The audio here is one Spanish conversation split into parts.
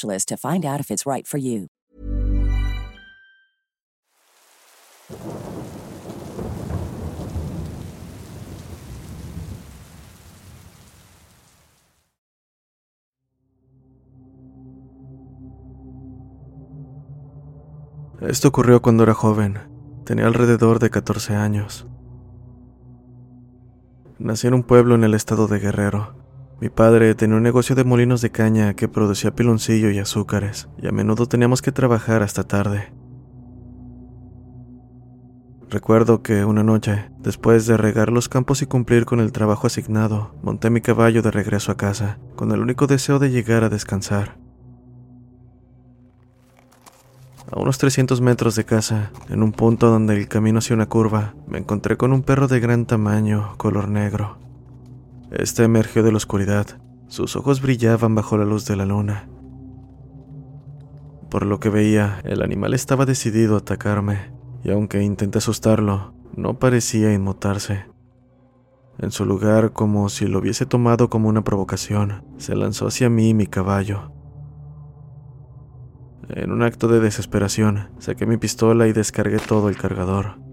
to find out if it's right for you. Esto ocurrió cuando era joven. Tenía alrededor de 14 años. Nací en un pueblo en el estado de Guerrero. Mi padre tenía un negocio de molinos de caña que producía piloncillo y azúcares, y a menudo teníamos que trabajar hasta tarde. Recuerdo que una noche, después de regar los campos y cumplir con el trabajo asignado, monté mi caballo de regreso a casa, con el único deseo de llegar a descansar. A unos 300 metros de casa, en un punto donde el camino hacía una curva, me encontré con un perro de gran tamaño, color negro. Este emergió de la oscuridad. Sus ojos brillaban bajo la luz de la luna. Por lo que veía, el animal estaba decidido a atacarme, y aunque intenté asustarlo, no parecía inmutarse. En su lugar, como si lo hubiese tomado como una provocación, se lanzó hacia mí y mi caballo. En un acto de desesperación, saqué mi pistola y descargué todo el cargador.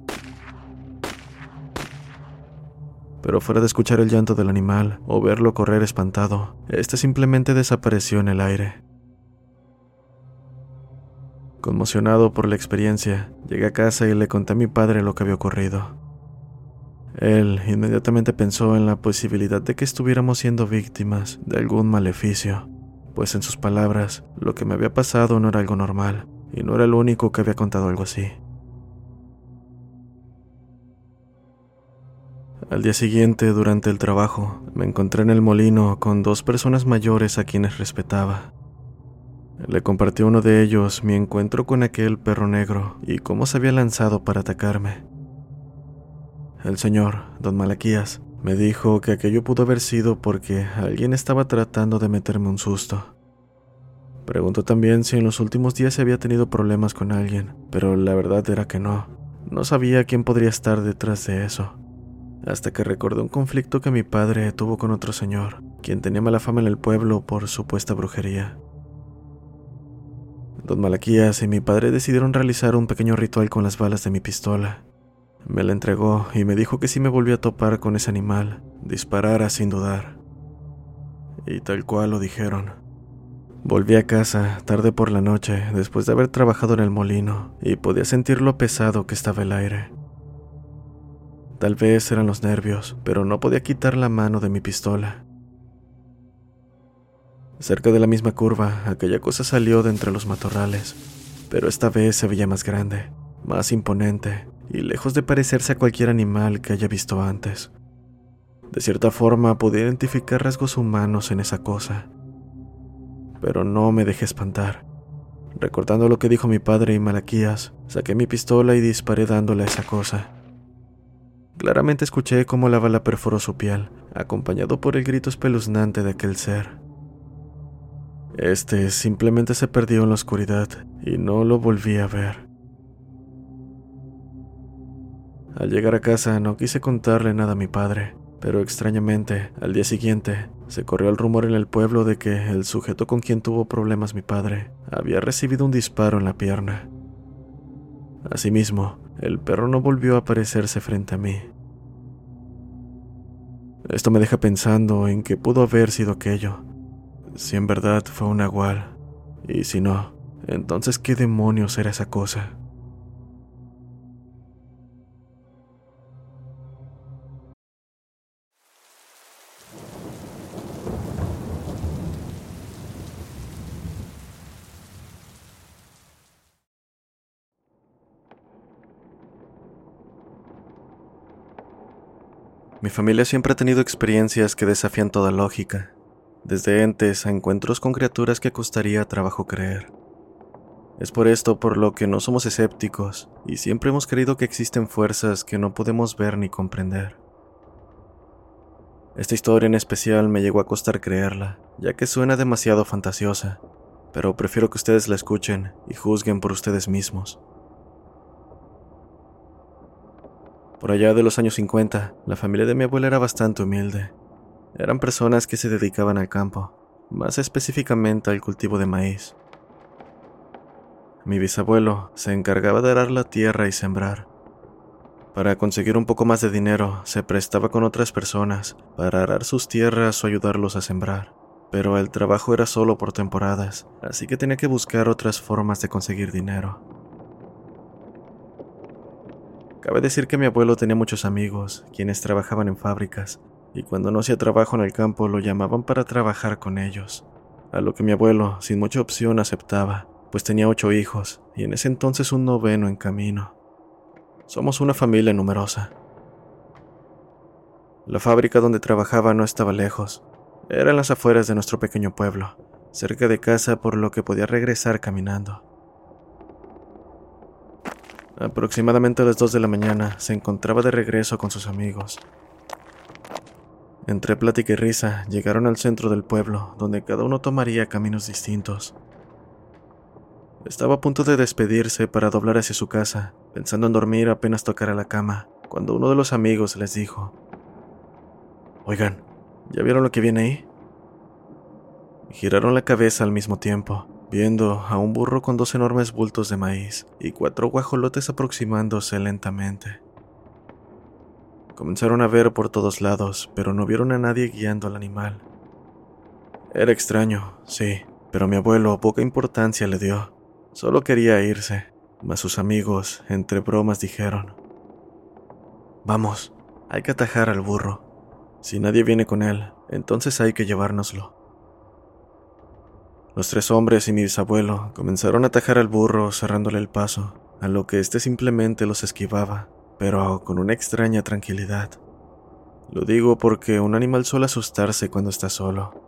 Pero fuera de escuchar el llanto del animal o verlo correr espantado, este simplemente desapareció en el aire. Conmocionado por la experiencia, llegué a casa y le conté a mi padre lo que había ocurrido. Él inmediatamente pensó en la posibilidad de que estuviéramos siendo víctimas de algún maleficio, pues en sus palabras, lo que me había pasado no era algo normal, y no era el único que había contado algo así. Al día siguiente, durante el trabajo, me encontré en el molino con dos personas mayores a quienes respetaba. Le compartí a uno de ellos mi encuentro con aquel perro negro y cómo se había lanzado para atacarme. El señor, don Malaquías, me dijo que aquello pudo haber sido porque alguien estaba tratando de meterme un susto. Preguntó también si en los últimos días se había tenido problemas con alguien, pero la verdad era que no. No sabía quién podría estar detrás de eso. Hasta que recordé un conflicto que mi padre tuvo con otro señor, quien tenía mala fama en el pueblo por supuesta brujería. Don Malaquías y mi padre decidieron realizar un pequeño ritual con las balas de mi pistola. Me la entregó y me dijo que si me volvía a topar con ese animal, disparara sin dudar. Y tal cual lo dijeron. Volví a casa tarde por la noche después de haber trabajado en el molino y podía sentir lo pesado que estaba el aire. Tal vez eran los nervios, pero no podía quitar la mano de mi pistola. Cerca de la misma curva, aquella cosa salió de entre los matorrales, pero esta vez se veía más grande, más imponente y lejos de parecerse a cualquier animal que haya visto antes. De cierta forma podía identificar rasgos humanos en esa cosa, pero no me dejé espantar. Recordando lo que dijo mi padre y Malaquías, saqué mi pistola y disparé dándole a esa cosa. Claramente escuché cómo la bala perforó su piel, acompañado por el grito espeluznante de aquel ser. Este simplemente se perdió en la oscuridad y no lo volví a ver. Al llegar a casa no quise contarle nada a mi padre, pero extrañamente, al día siguiente, se corrió el rumor en el pueblo de que el sujeto con quien tuvo problemas mi padre había recibido un disparo en la pierna. Asimismo, el perro no volvió a aparecerse frente a mí. Esto me deja pensando en qué pudo haber sido aquello, si en verdad fue un nahual, y si no, entonces qué demonios era esa cosa. Mi familia siempre ha tenido experiencias que desafían toda lógica, desde entes a encuentros con criaturas que costaría trabajo creer. Es por esto por lo que no somos escépticos y siempre hemos creído que existen fuerzas que no podemos ver ni comprender. Esta historia en especial me llegó a costar creerla, ya que suena demasiado fantasiosa, pero prefiero que ustedes la escuchen y juzguen por ustedes mismos. Por allá de los años 50, la familia de mi abuela era bastante humilde. Eran personas que se dedicaban al campo, más específicamente al cultivo de maíz. Mi bisabuelo se encargaba de arar la tierra y sembrar. Para conseguir un poco más de dinero, se prestaba con otras personas para arar sus tierras o ayudarlos a sembrar. Pero el trabajo era solo por temporadas, así que tenía que buscar otras formas de conseguir dinero. Cabe decir que mi abuelo tenía muchos amigos, quienes trabajaban en fábricas, y cuando no hacía trabajo en el campo lo llamaban para trabajar con ellos, a lo que mi abuelo, sin mucha opción, aceptaba, pues tenía ocho hijos, y en ese entonces un noveno en camino. Somos una familia numerosa. La fábrica donde trabajaba no estaba lejos, era en las afueras de nuestro pequeño pueblo, cerca de casa por lo que podía regresar caminando. Aproximadamente a las 2 de la mañana se encontraba de regreso con sus amigos. Entre plática y risa llegaron al centro del pueblo, donde cada uno tomaría caminos distintos. Estaba a punto de despedirse para doblar hacia su casa, pensando en dormir apenas tocara la cama, cuando uno de los amigos les dijo, Oigan, ¿ya vieron lo que viene ahí? Giraron la cabeza al mismo tiempo viendo a un burro con dos enormes bultos de maíz y cuatro guajolotes aproximándose lentamente. Comenzaron a ver por todos lados, pero no vieron a nadie guiando al animal. Era extraño, sí, pero mi abuelo poca importancia le dio. Solo quería irse, mas sus amigos, entre bromas, dijeron, Vamos, hay que atajar al burro. Si nadie viene con él, entonces hay que llevárnoslo. Los tres hombres y mi bisabuelo comenzaron a atajar al burro cerrándole el paso, a lo que éste simplemente los esquivaba, pero con una extraña tranquilidad. Lo digo porque un animal suele asustarse cuando está solo.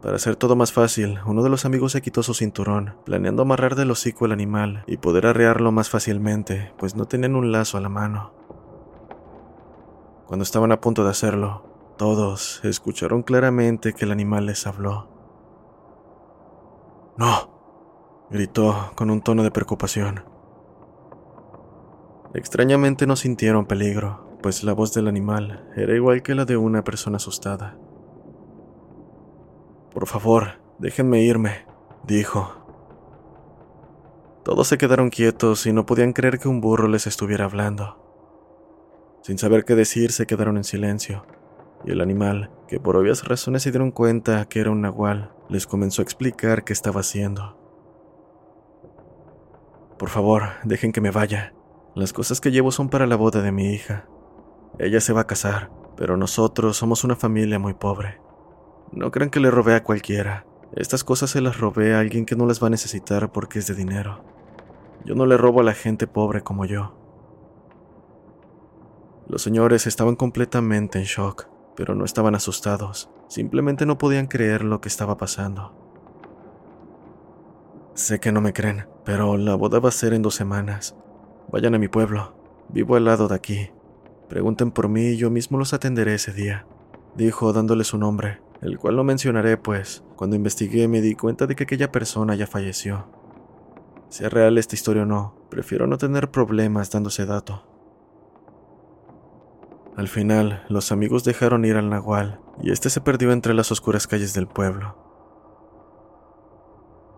Para hacer todo más fácil, uno de los amigos se quitó su cinturón, planeando amarrar del hocico al animal y poder arrearlo más fácilmente, pues no tenían un lazo a la mano. Cuando estaban a punto de hacerlo, todos escucharon claramente que el animal les habló. No, gritó con un tono de preocupación. Extrañamente no sintieron peligro, pues la voz del animal era igual que la de una persona asustada. Por favor, déjenme irme, dijo. Todos se quedaron quietos y no podían creer que un burro les estuviera hablando. Sin saber qué decir, se quedaron en silencio, y el animal, que por obvias razones se dieron cuenta que era un nahual, les comenzó a explicar qué estaba haciendo. Por favor, dejen que me vaya. Las cosas que llevo son para la boda de mi hija. Ella se va a casar, pero nosotros somos una familia muy pobre. No crean que le robé a cualquiera. Estas cosas se las robé a alguien que no las va a necesitar porque es de dinero. Yo no le robo a la gente pobre como yo. Los señores estaban completamente en shock, pero no estaban asustados. Simplemente no podían creer lo que estaba pasando. Sé que no me creen, pero la boda va a ser en dos semanas. Vayan a mi pueblo. Vivo al lado de aquí. Pregunten por mí y yo mismo los atenderé ese día. Dijo dándole su nombre, el cual no mencionaré pues, cuando investigué me di cuenta de que aquella persona ya falleció. Sea real esta historia o no, prefiero no tener problemas dándose dato. Al final, los amigos dejaron ir al nahual y este se perdió entre las oscuras calles del pueblo.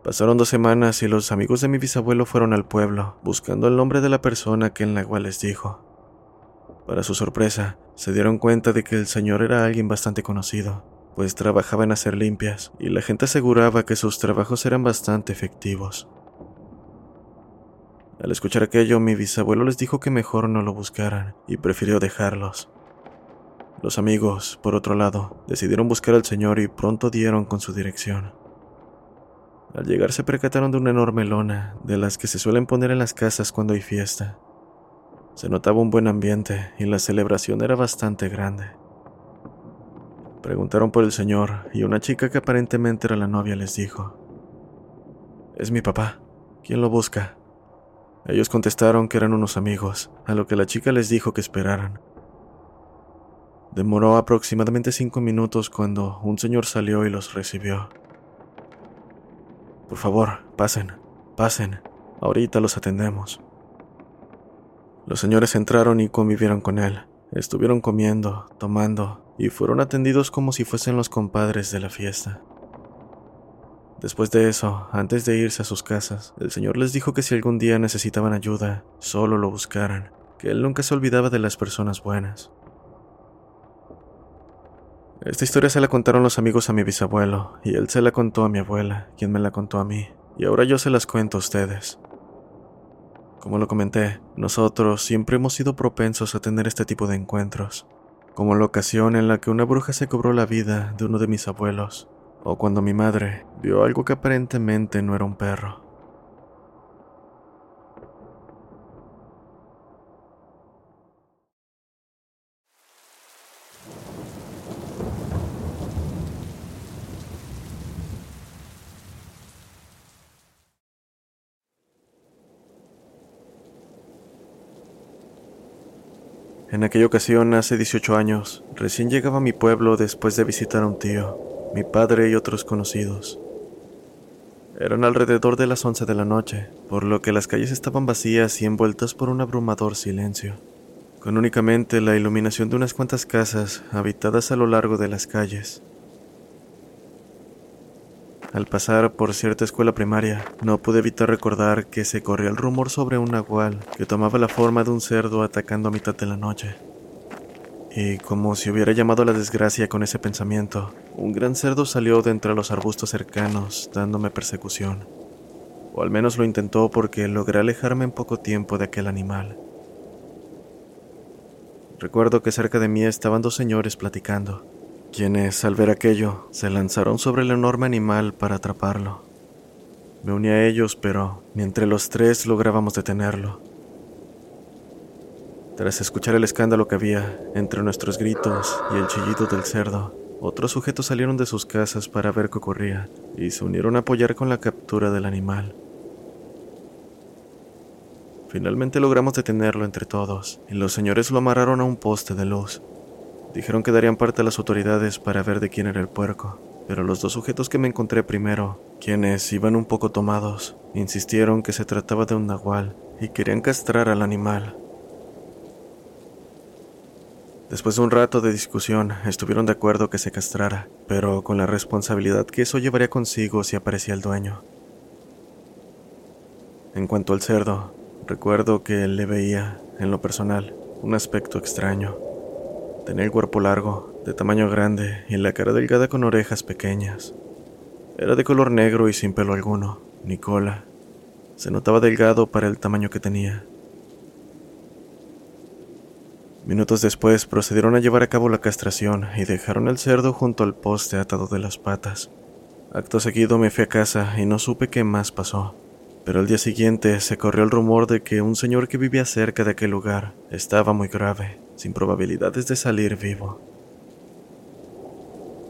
Pasaron dos semanas y los amigos de mi bisabuelo fueron al pueblo, buscando el nombre de la persona que el nahual les dijo. Para su sorpresa, se dieron cuenta de que el señor era alguien bastante conocido, pues trabajaba en hacer limpias y la gente aseguraba que sus trabajos eran bastante efectivos. Al escuchar aquello, mi bisabuelo les dijo que mejor no lo buscaran y prefirió dejarlos. Los amigos, por otro lado, decidieron buscar al señor y pronto dieron con su dirección. Al llegar se percataron de una enorme lona, de las que se suelen poner en las casas cuando hay fiesta. Se notaba un buen ambiente y la celebración era bastante grande. Preguntaron por el señor y una chica que aparentemente era la novia les dijo, Es mi papá, ¿quién lo busca? Ellos contestaron que eran unos amigos, a lo que la chica les dijo que esperaran. Demoró aproximadamente cinco minutos cuando un señor salió y los recibió. Por favor, pasen, pasen. Ahorita los atendemos. Los señores entraron y convivieron con él. Estuvieron comiendo, tomando, y fueron atendidos como si fuesen los compadres de la fiesta. Después de eso, antes de irse a sus casas, el señor les dijo que si algún día necesitaban ayuda, solo lo buscaran, que él nunca se olvidaba de las personas buenas. Esta historia se la contaron los amigos a mi bisabuelo, y él se la contó a mi abuela, quien me la contó a mí, y ahora yo se las cuento a ustedes. Como lo comenté, nosotros siempre hemos sido propensos a tener este tipo de encuentros, como la ocasión en la que una bruja se cobró la vida de uno de mis abuelos, o cuando mi madre vio algo que aparentemente no era un perro. En aquella ocasión, hace 18 años, recién llegaba a mi pueblo después de visitar a un tío, mi padre y otros conocidos. Eran alrededor de las 11 de la noche, por lo que las calles estaban vacías y envueltas por un abrumador silencio, con únicamente la iluminación de unas cuantas casas habitadas a lo largo de las calles. Al pasar por cierta escuela primaria, no pude evitar recordar que se corría el rumor sobre un nahual que tomaba la forma de un cerdo atacando a mitad de la noche. Y como si hubiera llamado la desgracia con ese pensamiento, un gran cerdo salió de entre los arbustos cercanos, dándome persecución. O al menos lo intentó porque logré alejarme en poco tiempo de aquel animal. Recuerdo que cerca de mí estaban dos señores platicando, quienes, al ver aquello, se lanzaron sobre el enorme animal para atraparlo. Me uní a ellos, pero ni entre los tres lográbamos detenerlo. Tras escuchar el escándalo que había entre nuestros gritos y el chillido del cerdo, otros sujetos salieron de sus casas para ver qué ocurría y se unieron a apoyar con la captura del animal. Finalmente logramos detenerlo entre todos y los señores lo amarraron a un poste de luz Dijeron que darían parte a las autoridades para ver de quién era el puerco, pero los dos sujetos que me encontré primero, quienes iban un poco tomados, insistieron que se trataba de un nahual y querían castrar al animal. Después de un rato de discusión, estuvieron de acuerdo que se castrara, pero con la responsabilidad que eso llevaría consigo si aparecía el dueño. En cuanto al cerdo, recuerdo que le veía, en lo personal, un aspecto extraño. Tenía el cuerpo largo, de tamaño grande y la cara delgada con orejas pequeñas. Era de color negro y sin pelo alguno, ni cola. Se notaba delgado para el tamaño que tenía. Minutos después procedieron a llevar a cabo la castración y dejaron el cerdo junto al poste atado de las patas. Acto seguido me fui a casa y no supe qué más pasó, pero al día siguiente se corrió el rumor de que un señor que vivía cerca de aquel lugar estaba muy grave, sin probabilidades de salir vivo.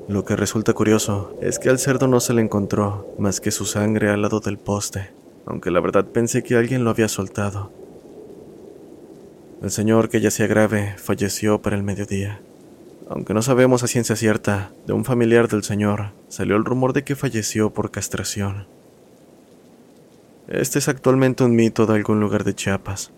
Lo que resulta curioso es que al cerdo no se le encontró más que su sangre al lado del poste, aunque la verdad pensé que alguien lo había soltado. El señor, que yacía grave, falleció para el mediodía. Aunque no sabemos a ciencia cierta, de un familiar del señor salió el rumor de que falleció por castración. Este es actualmente un mito de algún lugar de Chiapas.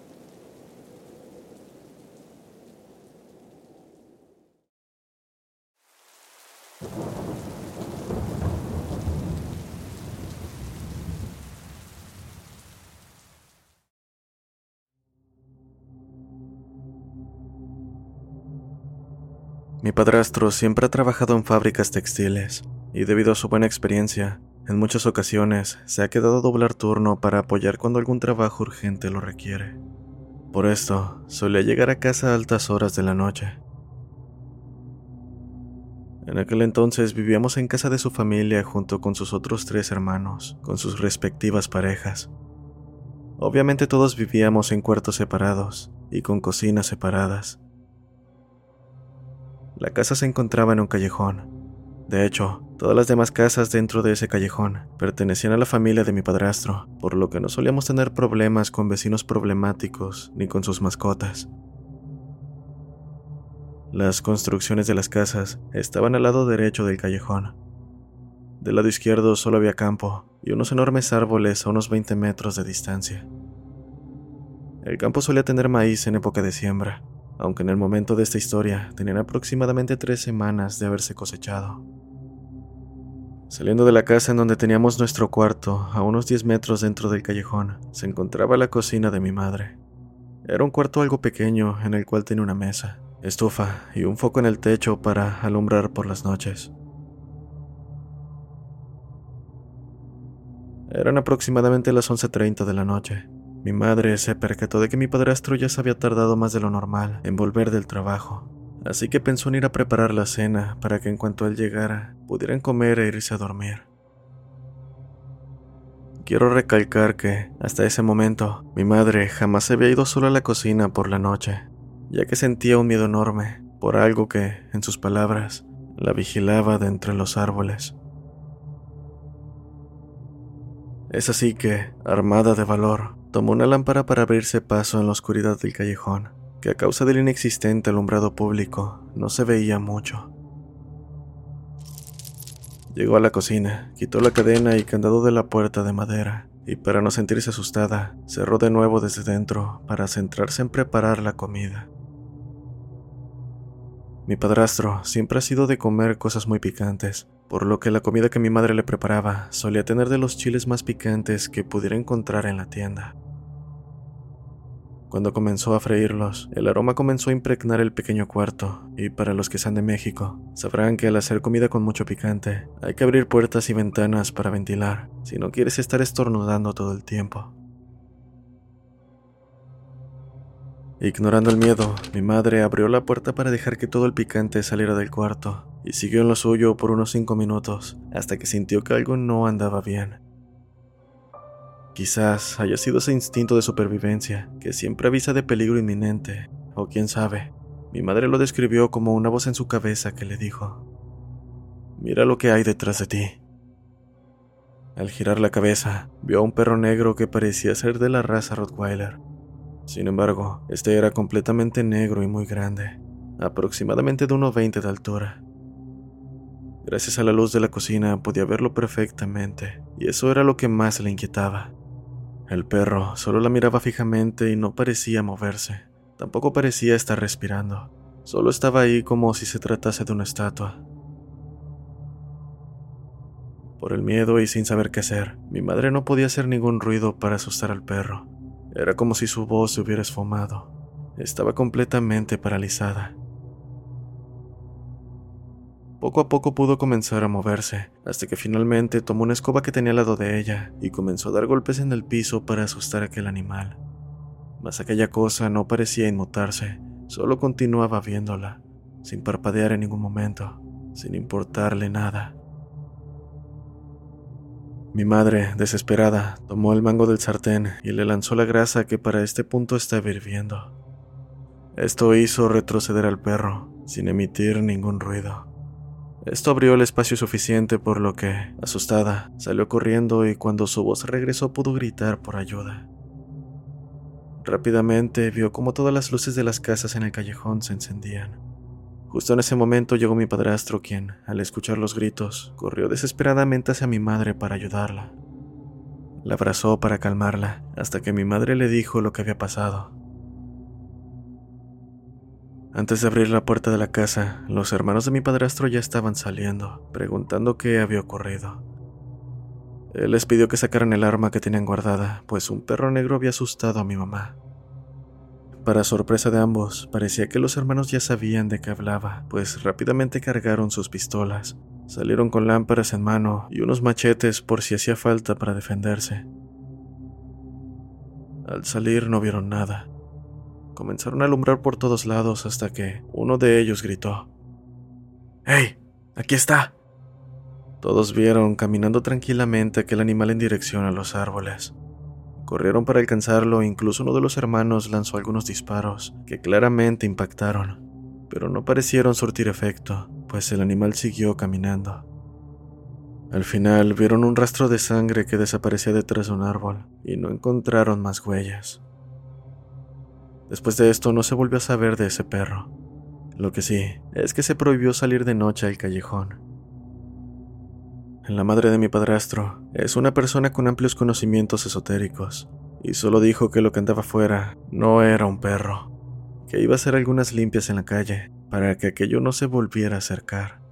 Mi padrastro siempre ha trabajado en fábricas textiles y debido a su buena experiencia, en muchas ocasiones se ha quedado a doblar turno para apoyar cuando algún trabajo urgente lo requiere. Por esto, solía llegar a casa a altas horas de la noche. En aquel entonces vivíamos en casa de su familia junto con sus otros tres hermanos, con sus respectivas parejas. Obviamente todos vivíamos en cuartos separados y con cocinas separadas. La casa se encontraba en un callejón. De hecho, todas las demás casas dentro de ese callejón pertenecían a la familia de mi padrastro, por lo que no solíamos tener problemas con vecinos problemáticos ni con sus mascotas. Las construcciones de las casas estaban al lado derecho del callejón. Del lado izquierdo solo había campo y unos enormes árboles a unos 20 metros de distancia. El campo solía tener maíz en época de siembra, aunque en el momento de esta historia tenían aproximadamente tres semanas de haberse cosechado. Saliendo de la casa en donde teníamos nuestro cuarto, a unos 10 metros dentro del callejón, se encontraba la cocina de mi madre. Era un cuarto algo pequeño en el cual tenía una mesa, estufa y un foco en el techo para alumbrar por las noches. Eran aproximadamente las 11.30 de la noche. Mi madre se percató de que mi padrastro ya se había tardado más de lo normal en volver del trabajo, así que pensó en ir a preparar la cena para que en cuanto él llegara pudieran comer e irse a dormir. Quiero recalcar que, hasta ese momento, mi madre jamás se había ido sola a la cocina por la noche, ya que sentía un miedo enorme por algo que, en sus palabras, la vigilaba de entre los árboles. Es así que, armada de valor, tomó una lámpara para abrirse paso en la oscuridad del callejón, que a causa del inexistente alumbrado público no se veía mucho. Llegó a la cocina, quitó la cadena y candado de la puerta de madera, y para no sentirse asustada, cerró de nuevo desde dentro para centrarse en preparar la comida. Mi padrastro siempre ha sido de comer cosas muy picantes, por lo que la comida que mi madre le preparaba solía tener de los chiles más picantes que pudiera encontrar en la tienda. Cuando comenzó a freírlos, el aroma comenzó a impregnar el pequeño cuarto, y para los que sean de México, sabrán que al hacer comida con mucho picante, hay que abrir puertas y ventanas para ventilar, si no quieres estar estornudando todo el tiempo. Ignorando el miedo, mi madre abrió la puerta para dejar que todo el picante saliera del cuarto, y siguió en lo suyo por unos cinco minutos, hasta que sintió que algo no andaba bien. Quizás haya sido ese instinto de supervivencia que siempre avisa de peligro inminente, o quién sabe. Mi madre lo describió como una voz en su cabeza que le dijo, Mira lo que hay detrás de ti. Al girar la cabeza, vio a un perro negro que parecía ser de la raza Rottweiler. Sin embargo, este era completamente negro y muy grande, aproximadamente de 1,20 de altura. Gracias a la luz de la cocina podía verlo perfectamente, y eso era lo que más le inquietaba. El perro solo la miraba fijamente y no parecía moverse. Tampoco parecía estar respirando. Solo estaba ahí como si se tratase de una estatua. Por el miedo y sin saber qué hacer, mi madre no podía hacer ningún ruido para asustar al perro. Era como si su voz se hubiera esfumado. Estaba completamente paralizada. Poco a poco pudo comenzar a moverse, hasta que finalmente tomó una escoba que tenía al lado de ella y comenzó a dar golpes en el piso para asustar a aquel animal. Mas aquella cosa no parecía inmutarse, solo continuaba viéndola, sin parpadear en ningún momento, sin importarle nada. Mi madre, desesperada, tomó el mango del sartén y le lanzó la grasa que para este punto estaba hirviendo. Esto hizo retroceder al perro, sin emitir ningún ruido. Esto abrió el espacio suficiente por lo que, asustada, salió corriendo y cuando su voz regresó pudo gritar por ayuda. Rápidamente vio como todas las luces de las casas en el callejón se encendían. Justo en ese momento llegó mi padrastro, quien, al escuchar los gritos, corrió desesperadamente hacia mi madre para ayudarla. La abrazó para calmarla, hasta que mi madre le dijo lo que había pasado. Antes de abrir la puerta de la casa, los hermanos de mi padrastro ya estaban saliendo, preguntando qué había ocurrido. Él les pidió que sacaran el arma que tenían guardada, pues un perro negro había asustado a mi mamá. Para sorpresa de ambos, parecía que los hermanos ya sabían de qué hablaba, pues rápidamente cargaron sus pistolas, salieron con lámparas en mano y unos machetes por si hacía falta para defenderse. Al salir no vieron nada, Comenzaron a alumbrar por todos lados hasta que uno de ellos gritó. ¡Hey! ¡Aquí está! Todos vieron caminando tranquilamente aquel animal en dirección a los árboles. Corrieron para alcanzarlo e incluso uno de los hermanos lanzó algunos disparos que claramente impactaron, pero no parecieron surtir efecto, pues el animal siguió caminando. Al final vieron un rastro de sangre que desaparecía detrás de un árbol y no encontraron más huellas. Después de esto no se volvió a saber de ese perro. Lo que sí es que se prohibió salir de noche al callejón. La madre de mi padrastro es una persona con amplios conocimientos esotéricos y solo dijo que lo que andaba afuera no era un perro, que iba a hacer algunas limpias en la calle para que aquello no se volviera a acercar.